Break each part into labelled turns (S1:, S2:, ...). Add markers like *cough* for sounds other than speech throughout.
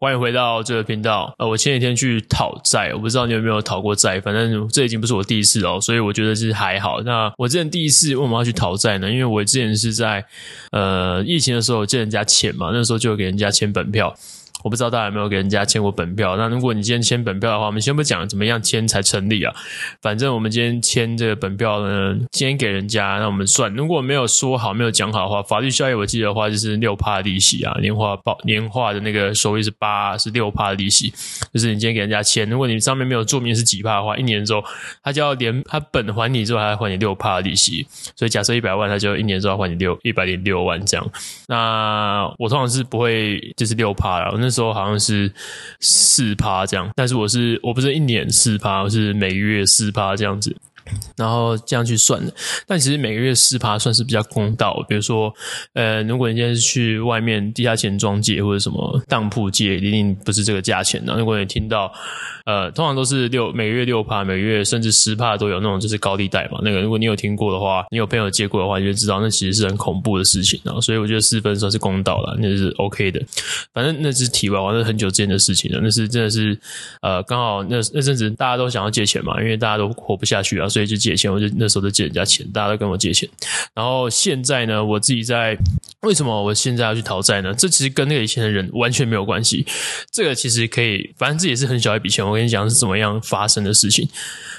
S1: 欢迎回到这个频道。呃，我前几天去讨债，我不知道你有没有讨过债，反正这已经不是我第一次哦，所以我觉得是还好。那我之前第一次为什么要去讨债呢？因为我之前是在呃疫情的时候借人家钱嘛，那时候就给人家签本票。我不知道大家有没有给人家签过本票？那如果你今天签本票的话，我们先不讲怎么样签才成立啊。反正我们今天签这个本票呢，今天给人家，那我们算。如果没有说好、没有讲好的话，法律效益我记得的话就是六趴利息啊，年化报年化的那个收益是八是六趴利息，就是你今天给人家签，如果你上面没有注明是几趴的话，一年之后他就要连他本还你之后还要还你六趴利息。所以假设一百万，他就一年之后还你六一百零六万这样。那我通常是不会就是六趴了。那那时候好像是四趴这样，但是我是我不是一年四趴，我是每月四趴这样子。然后这样去算的，但其实每个月四趴算是比较公道。比如说，呃，如果你今天是去外面地下钱庄借或者什么当铺借，一定不是这个价钱的。如果你听到，呃，通常都是六每个月六趴，每个月甚至十趴都有那种，就是高利贷嘛。那个如果你有听过的话，你有朋友借过的话，你就知道那其实是很恐怖的事情啊。所以我觉得四分算是公道了，那是 OK 的。反正那是题外话，那是很久之前的事情了。那是真的是，呃，刚好那那阵子大家都想要借钱嘛，因为大家都活不下去啊。所以所以就借钱，我就那时候就借人家钱，大家都跟我借钱。然后现在呢，我自己在为什么我现在要去讨债呢？这其实跟那个以前的人完全没有关系。这个其实可以，反正这也是很小一笔钱。我跟你讲是怎么样发生的事情，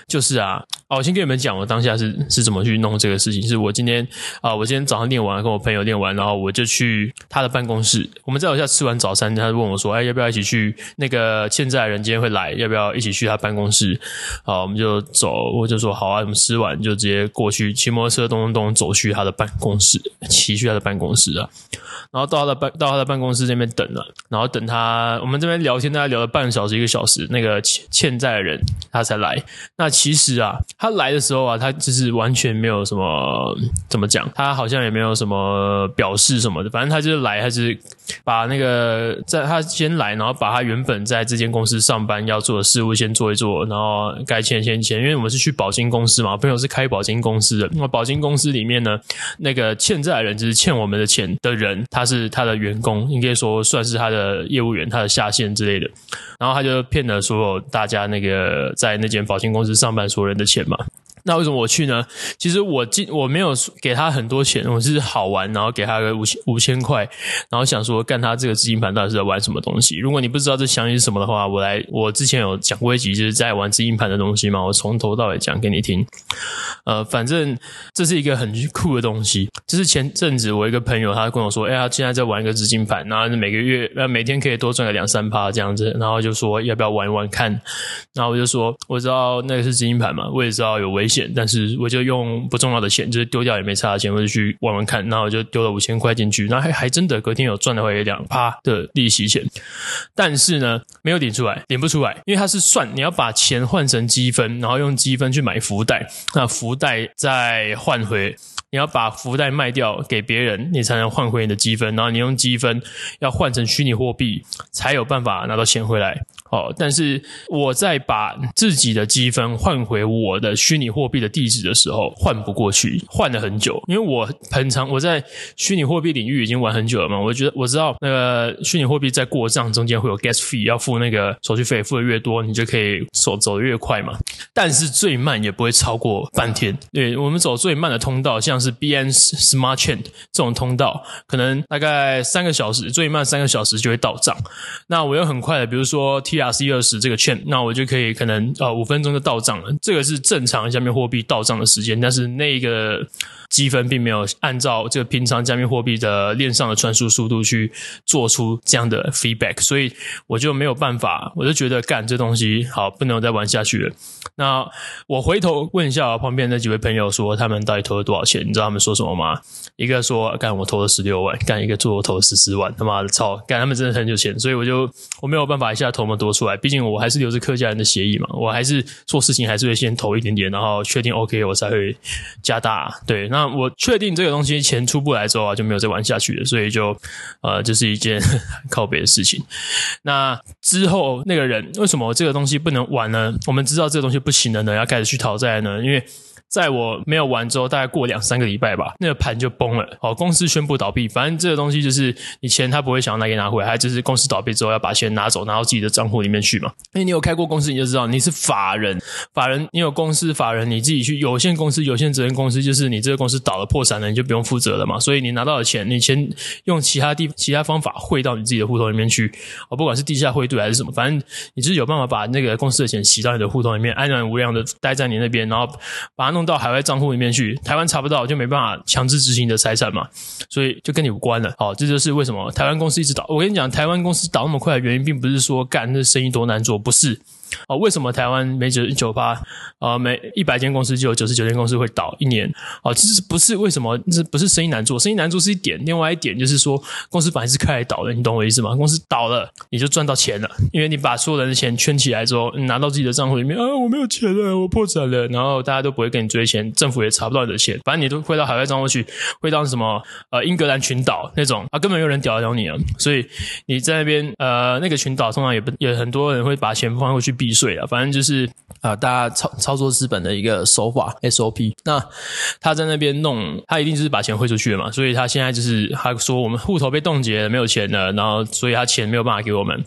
S1: 就是啊。哦，我先跟你们讲，我当下是是怎么去弄这个事情。是我今天啊，我今天早上练完，跟我朋友练完，然后我就去他的办公室。我们在楼下吃完早餐，他就问我说：“哎，要不要一起去那个欠债人今天会来，要不要一起去他办公室？”好，我们就走。我就说：“好啊。”我们吃完就直接过去，骑摩托车咚咚咚走去他的办公室，骑去他的办公室啊。然后到他的办到他的办公室那边等了，然后等他，我们这边聊天，大概聊了半个小时一个小时，那个欠债的人他才来。那其实啊。他来的时候啊，他就是完全没有什么怎么讲，他好像也没有什么表示什么的，反正他就是来，他就是把那个在他先来，然后把他原本在这间公司上班要做的事务先做一做，然后该签先签，因为我们是去保金公公司嘛，朋友是开保金公司的，那么保金公司里面呢，那个欠债人就是欠我们的钱的人，他是他的员工，应该说算是他的业务员，他的下线之类的，然后他就骗了所有大家那个在那间保金公司上班所有人的钱。嘛，那为什么我去呢？其实我进我没有给他很多钱，我是好玩，然后给他个五千五千块，然后想说干他这个资金盘到底是在玩什么东西？如果你不知道这详细是什么的话，我来，我之前有讲过一集，就是在玩资金盘的东西嘛，我从头到尾讲给你听。呃，反正这是一个很酷的东西。就是前阵子我一个朋友他跟我说，哎，他现在在玩一个资金盘，然后每个月呃每天可以多赚个两三趴这样子，然后就说要不要玩一玩看？然后我就说我知道那个是资金盘嘛，我也知道有危险，但是我就用不重要的钱，就是丢掉也没差的钱，我就去玩玩看。然后我就丢了五千块进去，然后还还真的隔天有赚了回两趴的利息钱。但是呢，没有领出来，领不出来，因为它是算你要把钱换成积分，然后用积分去买福袋，那福袋再换回。你要把福袋卖掉给别人，你才能换回你的积分，然后你用积分要换成虚拟货币，才有办法拿到钱回来。哦，但是我在把自己的积分换回我的虚拟货币的地址的时候，换不过去，换了很久。因为我很长我在虚拟货币领域已经玩很久了嘛，我觉得我知道那个虚拟货币在过账中间会有 gas fee，要付那个手续费，付的越多，你就可以走走得越快嘛。但是最慢也不会超过半天。对，我们走最慢的通道，像。是 BNC Smart Chain 这种通道，可能大概三个小时，最慢三个小时就会到账。那我又很快的，比如说 T 亚 C 二十这个券那我就可以可能呃五分钟就到账了。这个是正常下面货币到账的时间，但是那个。积分并没有按照这个平常加密货币的链上的传输速度去做出这样的 feedback，所以我就没有办法，我就觉得干这东西好，不能再玩下去了。那我回头问一下旁边那几位朋友，说他们到底投了多少钱？你知道他们说什么吗？一个说干我投了十六万，干一个做我投了十四万，他妈的操！干他们真的很有钱，所以我就我没有办法一下投那么多出来，毕竟我还是留着客家人的协议嘛，我还是做事情还是会先投一点点，然后确定 OK 我才会加大。对，那。那我确定这个东西钱出不来之后啊，就没有再玩下去了，所以就呃，这、就是一件很 *laughs* 靠别的事情。那之后那个人为什么这个东西不能玩呢？我们知道这个东西不行了呢，要开始去讨债呢？因为在我没有完之后，大概过两三个礼拜吧，那个盘就崩了。好，公司宣布倒闭。反正这个东西就是你钱他不会想要拿给拿回来，他就是公司倒闭之后要把钱拿走，拿到自己的账户里面去嘛。因 *laughs* 为你有开过公司，你就知道你是法人，法人你有公司法人，你自己去有限公司、有限责任公司，就是你这个公司倒了破产了，你就不用负责了嘛。所以你拿到的钱，你钱用其他地其他方法汇到你自己的户头里面去，哦，不管是地下汇兑还是什么，反正你就是有办法把那个公司的钱洗到你的户头里面，安然无恙的待在你那边，然后把它弄到海外账户里面去。台湾查不到，就没办法强制执行你的财产嘛，所以就跟你无关了。好，这就是为什么台湾公司一直倒。我跟你讲，台湾公司倒那么快的原因，并不是说干那生意多难做，不是。哦，为什么台湾每九九八啊，每一百间公司就有九十九间公司会倒一年？哦，其实不是为什么，这不是生意难做，生意难做是一点，另外一点就是说，公司本来是开来倒的，你懂我意思吗？公司倒了，你就赚到钱了，因为你把所有人的钱圈起来之后，你拿到自己的账户里面啊，我没有钱了，我破产了，然后大家都不会跟你追钱，政府也查不到你的钱，反正你都汇到海外账户去，汇到什么呃英格兰群岛那种啊，根本没有人屌得了你啊，所以你在那边呃那个群岛通常也不也很多人会把钱放过去避税啊，反正就是啊、大家操操作资本的一个手法 SOP。那他在那边弄，他一定就是把钱汇出去了嘛，所以他现在就是他说我们户头被冻结了，没有钱了，然后所以他钱没有办法给我们。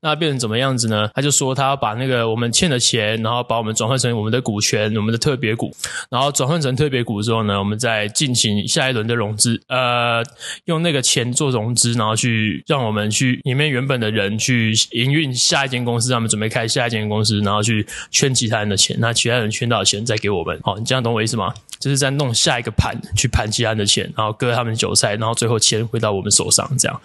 S1: 那变成怎么样子呢？他就说他要把那个我们欠的钱，然后把我们转换成我们的股权，我们的特别股，然后转换成特别股之后呢，我们再进行下一轮的融资，呃，用那个钱做融资，然后去让我们去里面原本的人去营运下一间公司，他们准备开下一间公司。然后去圈其他人的钱，那其他人圈到的钱再给我们，好，你这样懂我意思吗？就是在弄下一个盘，去盘其他人的钱，然后割他们韭菜，然后最后钱回到我们手上，这样，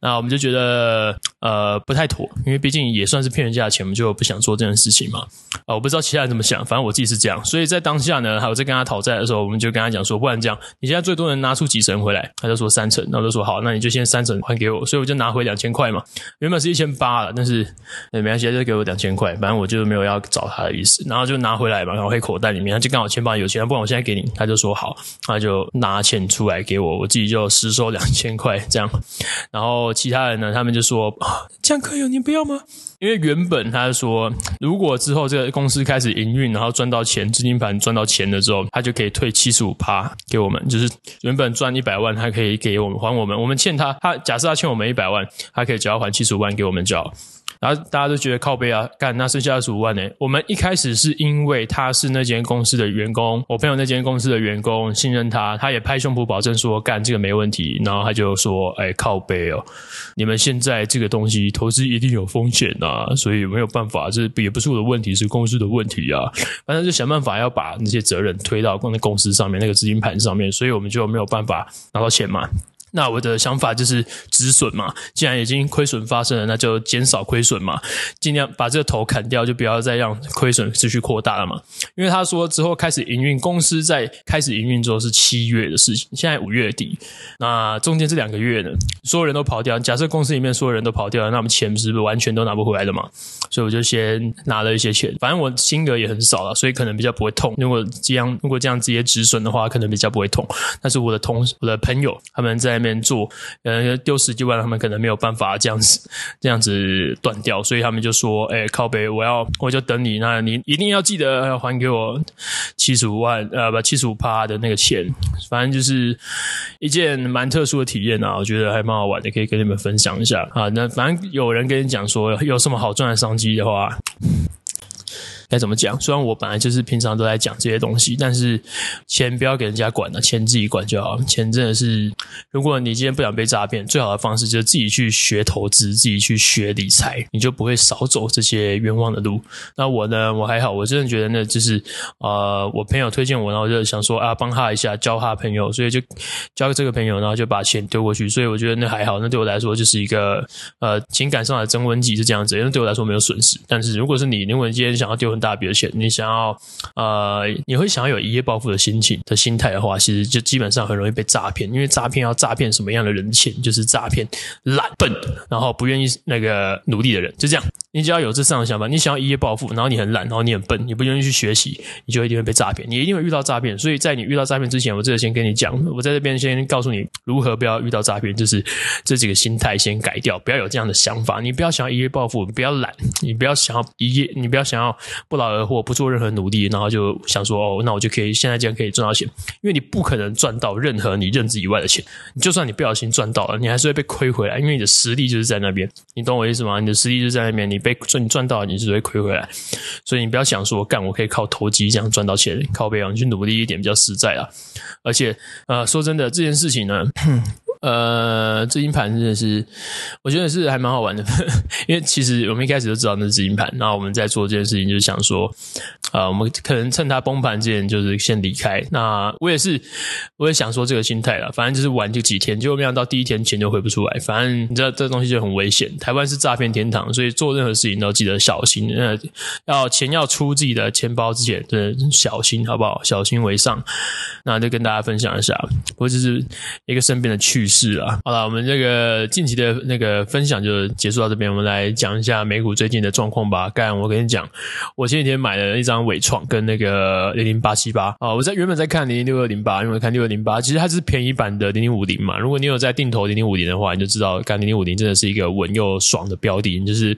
S1: 那我们就觉得呃不太妥，因为毕竟也算是骗人家的钱，我们就不想做这件事情嘛。啊，我不知道其他人怎么想，反正我自己是这样。所以在当下呢，还有在跟他讨债的时候，我们就跟他讲说，不然这样，你现在最多能拿出几成回来？他就说三成，然后就说好，那你就先三成还给我，所以我就拿回两千块嘛，原本是一千八了，但是没关系，就给我两千块，反正我就没有要找他的意思，然后就拿回来嘛，然后黑口袋里面，他就刚好钱包有钱，不然我现在给你。他就说好，他就拿钱出来给我，我自己就实收两千块这样。然后其他人呢，他们就说啊，这样可以，你不要吗？因为原本他说，如果之后这个公司开始营运，然后赚到钱，资金盘赚到钱了之后，他就可以退七十五趴给我们，就是原本赚一百万，他可以给我们还我们，我们欠他，他假设他欠我们一百万，他可以只要还七十五万给我们就好。然后大家都觉得靠背啊，干，那剩下二十五万呢？我们一开始是因为他是那间公司的员工，我朋友那间公司的员工信任他，他也拍胸脯保证说干这个没问题。然后他就说：“哎，靠背哦，你们现在这个东西投资一定有风险呐，所以没有办法，这也不是我的问题，是公司的问题啊。反正就想办法要把那些责任推到那公司上面，那个资金盘上面，所以我们就没有办法拿到钱嘛。”那我的想法就是止损嘛，既然已经亏损发生了，那就减少亏损嘛，尽量把这个头砍掉，就不要再让亏损持续扩大了嘛。因为他说之后开始营运，公司在开始营运之后是七月的事情，现在五月底，那中间这两个月呢，所有人都跑掉。假设公司里面所有人都跑掉了，那么钱是不是完全都拿不回来的嘛？所以我就先拿了一些钱，反正我金额也很少了，所以可能比较不会痛。如果这样，如果这样直接止损的话，可能比较不会痛。但是我的同我的朋友他们在。面做，呃，丢十几万，他们可能没有办法这样子，*laughs* 这样子断掉，所以他们就说：“哎、靠北，我要，我就等你，那你一定要记得还给我七十五万，呃，不，七十五趴的那个钱。反正就是一件蛮特殊的体验啊，我觉得还蛮好玩的，可以跟你们分享一下啊。那反正有人跟你讲说有什么好赚的商机的话。”该怎么讲？虽然我本来就是平常都在讲这些东西，但是钱不要给人家管了，钱自己管就好。钱真的是，如果你今天不想被诈骗，最好的方式就是自己去学投资，自己去学理财，你就不会少走这些冤枉的路。那我呢？我还好，我真的觉得那就是呃，我朋友推荐我，然后就想说啊，帮他一下，交他朋友，所以就交个这个朋友，然后就把钱丢过去。所以我觉得那还好，那对我来说就是一个呃情感上的增温剂是这样子，因为对我来说没有损失。但是如果是你，如果你今天想要丢很大笔的钱，你想要呃，你会想要有一夜暴富的心情的心态的话，其实就基本上很容易被诈骗，因为诈骗要诈骗什么样的人钱，就是诈骗懒笨，然后不愿意那个努力的人，就这样。你只要有这三种想法，你想要一夜暴富，然后你很懒，然后你很笨，你不愿意去学习，你就一定会被诈骗，你一定会遇到诈骗。所以在你遇到诈骗之前，我这个先跟你讲，我在这边先告诉你如何不要遇到诈骗，就是这几个心态先改掉，不要有这样的想法。你不要想要一夜暴富，你不要懒，你不要想要一夜，你不要想要不劳而获，不做任何努力，然后就想说哦，那我就可以现在这样可以赚到钱，因为你不可能赚到任何你认知以外的钱。你就算你不小心赚到了，你还是会被亏回来，因为你的实力就是在那边。你懂我意思吗？你的实力就是在那边，你被赚，你赚到了，你是会亏回来。所以你不要想说干，我可以靠投机这样赚到钱，靠背啊，你去努力一点比较实在啊。而且，呃，说真的，这件事情呢。*laughs* 呃，资金盘真的是，我觉得是还蛮好玩的，*laughs* 因为其实我们一开始就知道那是资金盘，然后我们在做这件事情，就是想说，呃，我们可能趁它崩盘之前，就是先离开。那我也是，我也想说这个心态啦，反正就是玩就几天，结果没想到第一天钱就回不出来。反正你知道这东西就很危险，台湾是诈骗天堂，所以做任何事情都记得小心。呃，要钱要出自己的钱包之前，真的小心好不好？小心为上。那就跟大家分享一下，不过这是一个身边的趣事。是啊，好了，我们这个近期的那个分享就结束到这边，我们来讲一下美股最近的状况吧。干，我跟你讲，我前几天买了一张伟创跟那个零零八七八啊，我在原本在看零零六二零八，因为看六二零八，其实它是便宜版的零零五零嘛。如果你有在定投零零五零的话，你就知道干零零五零真的是一个稳又爽的标的，就是。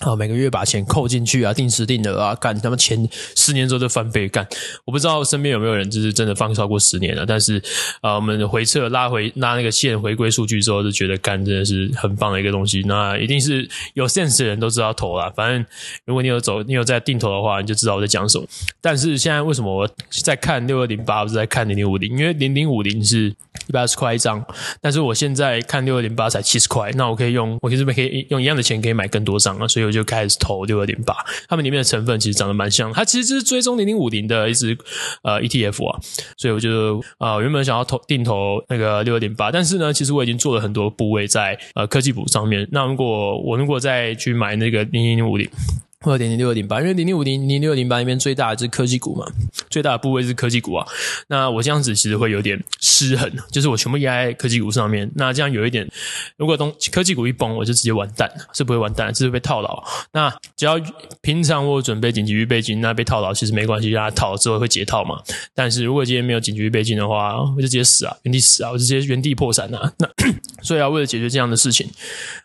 S1: 啊，每个月把钱扣进去啊，定时定额啊，干他妈钱十年之后就翻倍干。我不知道身边有没有人就是真的放超过十年了，但是啊，我们回撤拉回拉那个线回归数据之后，就觉得干真的是很棒的一个东西。那一定是有 sense 的人都知道投啦。反正如果你有走，你有在定投的话，你就知道我在讲什么。但是现在为什么我在看六二零八，不是在看零零五零？因为零零五零是一百二十块一张，但是我现在看六二零八才七十块，那我可以用，我其实可以用一样的钱可以买更多张啊，所以。我就开始投六二零八，他们里面的成分其实长得蛮像，它其实是追踪零零五零的一只呃 ETF 啊，所以我就啊、呃、原本想要投定投那个六二零八，但是呢，其实我已经做了很多部位在呃科技股上面，那如果我如果再去买那个零零五零。或者零零六二零八，因为零零五零零六二零八里面最大的是科技股嘛，最大的部位是科技股啊。那我这样子其实会有点失衡，就是我全部压在科技股上面。那这样有一点，如果东科技股一崩，我就直接完蛋，是不会完蛋，是被套牢。那只要平常我准备紧急预备金，那被套牢其实没关系，让它套了之后会解套嘛。但是如果今天没有紧急预备金的话，我就直接死啊，原地死啊，我就直接原地破产啊。那 *clears throat* 所以要为了解决这样的事情，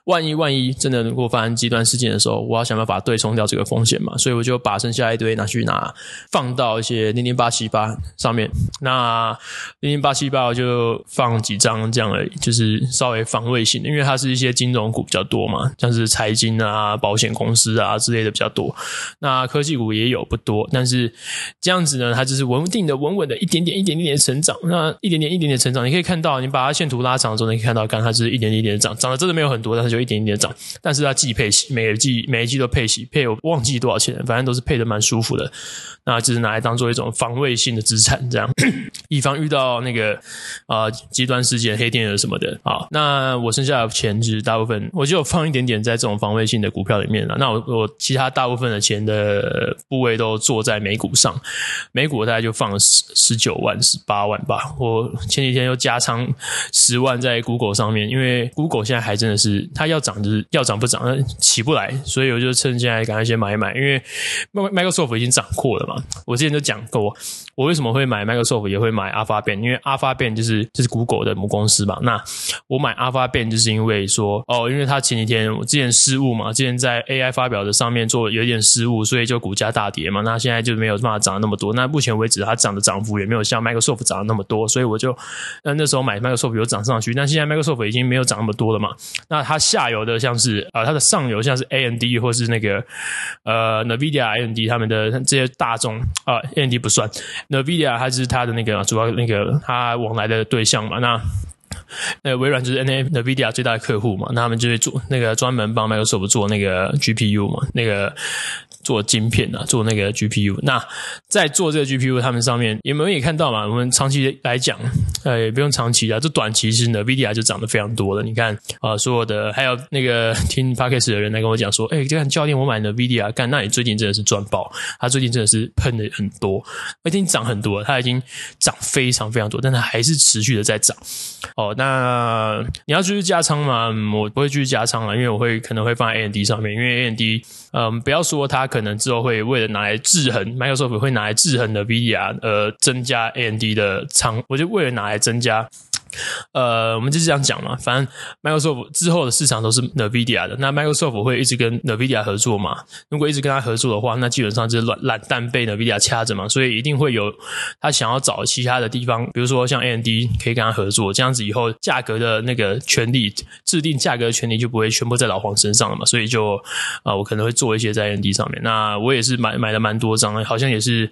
S1: 万一万一真的如果发生极端事件的时候，我要想办法对冲掉。这个风险嘛，所以我就把剩下一堆拿去拿，放到一些零零八七八上面。那零零八七八我就放几张这样而已，就是稍微防卫性的，因为它是一些金融股比较多嘛，像是财经啊、保险公司啊之类的比较多。那科技股也有不多，但是这样子呢，它就是稳定的、稳稳的，一点点、一点点的成长。那一点点、一点点成长，你可以看到，你把它线图拉长之后，你可以看到，刚它就是一点点、一点点涨，涨的真的没有很多，但是就一点一点涨。但是它季配息，每一季每一季都配息，配忘记多少钱，反正都是配的蛮舒服的，那就是拿来当做一种防卫性的资产，这样 *clears throat* 以防遇到那个啊极端事件、黑天鹅什么的啊。那我剩下的钱就是大部分，我就放一点点在这种防卫性的股票里面了。那我我其他大部分的钱的部位都做在美股上，美股大概就放了十十九万、十八万吧。我前几天又加仓十万在 Google 上面，因为 Google 现在还真的是它要涨就是要涨不涨，起不来，所以我就。趁现在赶先买一买，因为 Microsoft 已经涨过了嘛。我之前就讲过，我为什么会买 Microsoft，也会买 Alphabet，因为 Alphabet 就是就是 Google 的母公司嘛。那我买 Alphabet 就是因为说，哦，因为它前几天我之前失误嘛，之前在 AI 发表的上面做有一点失误，所以就股价大跌嘛。那现在就没有办法涨那么多。那目前为止，它涨的涨幅也没有像 Microsoft 涨那么多，所以我就那那时候买 Microsoft 有涨上去，但现在 Microsoft 已经没有涨那么多了嘛。那它下游的像是啊、它的上游像是 AMD 或是那个呃，NVIDIA、AMD 他们的这些大众啊，AMD 不算，NVIDIA 还是它的那个主要那个它往来的对象嘛。那那微软就是 NVIDIA 最大的客户嘛，那他们就会做那个专门帮 Microsoft 做那个 GPU 嘛，那个。做晶片啊，做那个 GPU。那在做这个 GPU，他们上面有没有也看到嘛？我们长期来讲，呃，也不用长期啊，这短期其实呢，NVIDIA 就涨得非常多了。你看啊、呃，所有的还有那个听 Podcast 的人来跟我讲说，哎，这个教练，我买了 NVIDIA，干，那你最近真的是赚爆，他最近真的是喷的很多，已经涨很多了，他已经涨非常非常多，但他还是持续的在涨。哦，那那你要继续加仓吗？我不会继续加仓了，因为我会可能会放在 AMD 上面，因为 AMD，嗯，不要说它可能之后会为了拿来制衡 Microsoft 会拿来制衡的 V D R，呃增加 AMD 的仓，我就为了拿来增加。呃，我们就是这样讲嘛，反正 Microsoft 之后的市场都是 NVIDIA 的，那 Microsoft 会一直跟 NVIDIA 合作嘛？如果一直跟他合作的话，那基本上就是懒懒蛋被 NVIDIA 掐着嘛，所以一定会有他想要找其他的地方，比如说像 AMD 可以跟他合作，这样子以后价格的那个权利制定价格的权利就不会全部在老黄身上了嘛，所以就啊、呃，我可能会做一些在 AMD 上面。那我也是买买了蛮多张，好像也是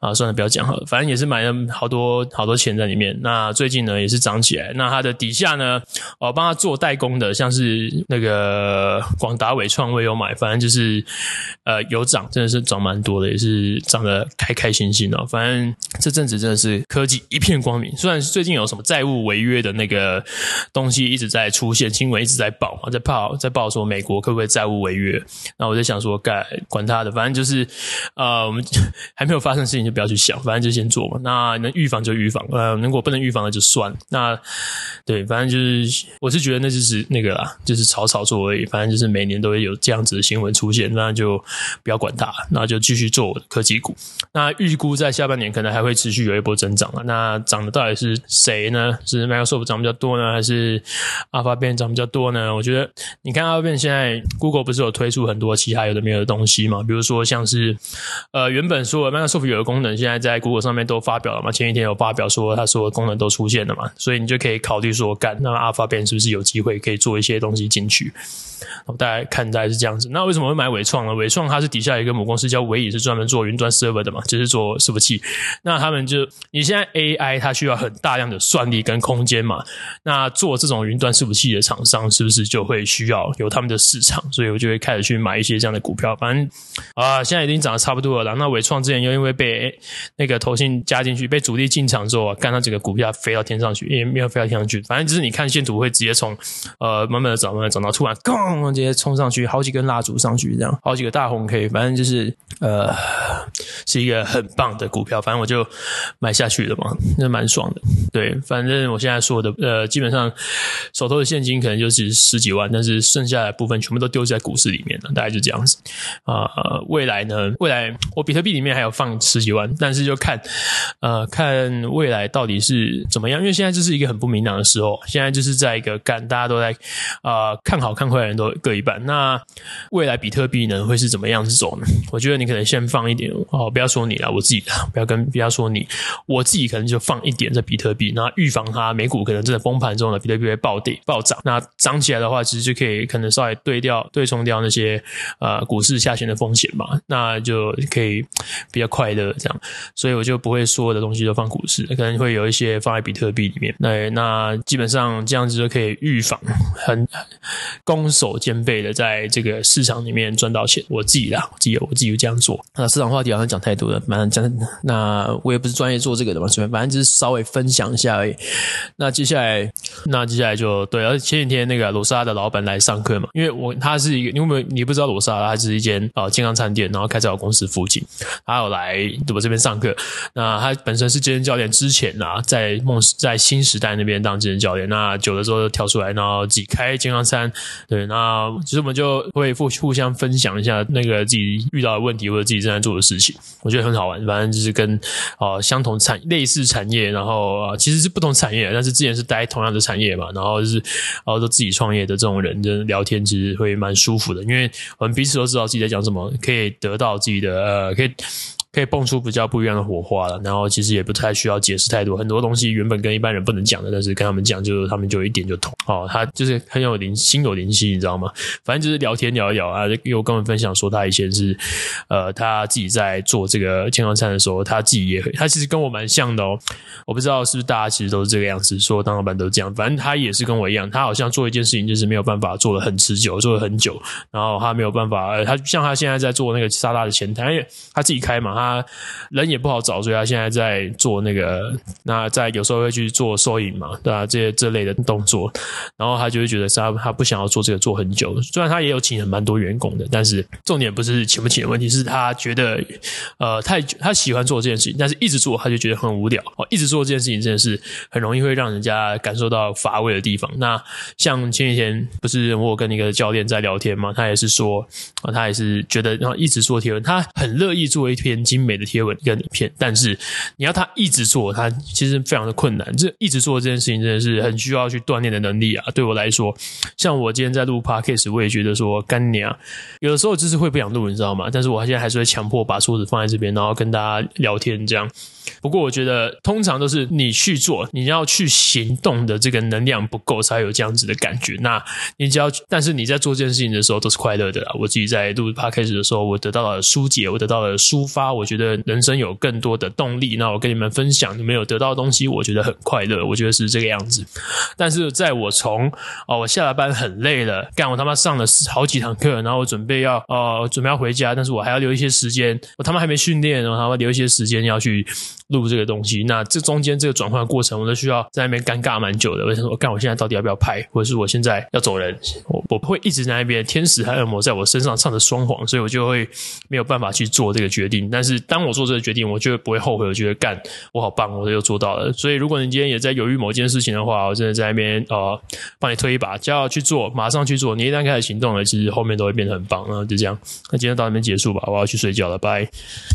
S1: 啊，算了，不要讲好了，反正也是买了好多好多钱在里面。那最近呢，也是涨。起来，那它的底下呢？哦，帮他做代工的，像是那个广达、伟创，我有买，反正就是呃有涨，真的是涨蛮多的，也是涨得开开心心哦。反正这阵子真的是科技一片光明。虽然最近有什么债务违约的那个东西一直在出现，新闻一直在报嘛，在报在报说美国可不可以债务违约？那我就想说，该管他的，反正就是呃，我们 *laughs* 还没有发生事情就不要去想，反正就先做嘛。那能预防就预防，呃，如果不能预防的就算。那对，反正就是，我是觉得那就是那个啦，就是炒炒作而已。反正就是每年都会有这样子的新闻出现，那就不要管它，那就继续做我的科技股。那预估在下半年可能还会持续有一波增长啊。那涨的到底是谁呢？是 Microsoft 涨比较多呢，还是 Alpha 变涨比较多呢？我觉得你看 Alpha 变现在 Google 不是有推出很多其他有的没有的东西嘛？比如说像是呃原本说 Microsoft 有的功能，现在在 Google 上面都发表了嘛？前几天有发表说它所有的功能都出现了嘛？所以你就可以考虑说，干那 Alphabet 是不是有机会可以做一些东西进去？我大概看大概是这样子。那为什么会买伟创呢？伟创它是底下一个母公司叫纬颖，是专门做云端 server 的嘛，就是做伺服器。那他们就你现在 AI 它需要很大量的算力跟空间嘛，那做这种云端伺服器的厂商是不是就会需要有他们的市场？所以我就会开始去买一些这样的股票。反正啊，现在已经涨得差不多了。那伟创之前又因为被那个投信加进去，被主力进场之后啊，干它整个股票飞到天上去，也没有飞到天上去。反正就是你看线图会直接从呃慢慢的涨，慢慢涨到突然，直接冲上去，好几根蜡烛上去，这样好几个大红 K，反正就是呃是一个很棒的股票。反正我就买下去了嘛，那蛮爽的。对，反正我现在说的呃，基本上手头的现金可能就是十几万，但是剩下的部分全部都丢在股市里面了，大概就这样子。啊、未来呢？未来我比特币里面还有放十几万，但是就看呃看未来到底是怎么样，因为现在就是一个很不明朗的时候，现在就是在一个干，大家都在啊、看好看坏人都各一半。那未来比特币呢会是怎么样子走呢？*laughs* 我觉得你可能先放一点哦，不要说你了，我自己 *laughs* 不要跟不要说你，我自己可能就放一点在比特币，那预防它美股可能真的崩盘之后呢，比特币会暴跌暴涨。那涨起来的话，其实就可以可能稍微对掉对冲掉那些呃股市下行的风险嘛，那就可以比较快乐这样。所以我就不会所有的东西都放股市，可能会有一些放在比特币里面。那那基本上这样子就可以预防很攻守兼备的在这个市场里面赚到钱。我自己啦，我自己我自己就这样做。那市场话题好像讲太多了，反正讲。那我也不是专业做这个的嘛，所以反正就是稍微分享一下而已。那接下来，那接下来就对，而且前几天那个罗莎的老板来上课嘛，因为我他是一个，因为你不知道罗莎，他是一间呃健康餐店，然后开在我公司附近，他有来我这边上课。那他本身是健身教练，之前啊在梦在新时代那边当健身教练，那久了之后就跳出来，然后自己开健康餐。对，那其实我们就会互互相分享一下那个自己遇到的问题或者自己正在做的事情，我觉得很好玩。反正就是跟啊、相同产类似产业，然后啊、其实是不同产业，但是之前是待同样的产业嘛，然后就是然后都自己创业的这种人，就聊天其实会蛮舒服的，因为我们彼此都知道自己在讲什么，可以得到自己的呃可以。可以蹦出比较不一样的火花了，然后其实也不太需要解释太多，很多东西原本跟一般人不能讲的，但是跟他们讲，就是他们就一点就通。哦，他就是很有灵，心有灵犀，你知道吗？反正就是聊天聊一聊啊，又跟我分享说他以前是，呃，他自己在做这个健康餐的时候，他自己也，他其实跟我蛮像的哦。我不知道是不是大家其实都是这个样子，说当老板都这样，反正他也是跟我一样，他好像做一件事情就是没有办法做得很持久，做了很久，然后他没有办法，他像他现在在做那个沙拉的前台，因为他自己开嘛，他。他人也不好找，所以他现在在做那个，那在有时候会去做收银嘛，对吧、啊？这些这类的动作，然后他就会觉得是他他不想要做这个做很久，虽然他也有请很蛮多员工的，但是重点不是请不请的问题，是他觉得呃太他喜欢做这件事情，但是一直做他就觉得很无聊哦，一直做这件事情真的是很容易会让人家感受到乏味的地方。那像前几天不是我跟一个教练在聊天嘛，他也是说啊，他也是觉得然后一直做贴文，他很乐意做一篇精美的贴文跟影片，但是你要他一直做，他其实非常的困难。这一直做这件事情真的是很需要去锻炼的能力啊。对我来说，像我今天在录 Podcast，我也觉得说干娘有的时候就是会不想录，你知道吗？但是我现在还是会强迫把桌子放在这边，然后跟大家聊天这样。不过我觉得通常都是你去做，你要去行动的这个能量不够，才有这样子的感觉。那你只要，但是你在做这件事情的时候都是快乐的啦。我自己在录 Podcast 的时候，我得到了疏解，我得到了抒发，我觉得人生有更多的动力。那我跟你们分享，你们有得到的东西，我觉得很快乐。我觉得是这个样子。但是在我从哦，我下了班很累了，干我他妈上了好几堂课，然后我准备要呃准备要回家，但是我还要留一些时间，我他妈还没训练，然后他妈留一些时间要去。录这个东西，那这中间这个转换过程，我都需要在那边尴尬蛮久的。我想说，干，我现在到底要不要拍，或者是我现在要走人？我我不会一直在那边，天使和恶魔在我身上唱着双簧，所以我就会没有办法去做这个决定。但是是当我做这个决定，我就不会后悔。我觉得干，我好棒，我又做到了。所以如果你今天也在犹豫某件事情的话，我真的在那边呃帮你推一把，就要去做，马上去做。你一旦开始行动了，其实后面都会变得很棒。然后就这样，那今天到这边结束吧，我要去睡觉了，拜。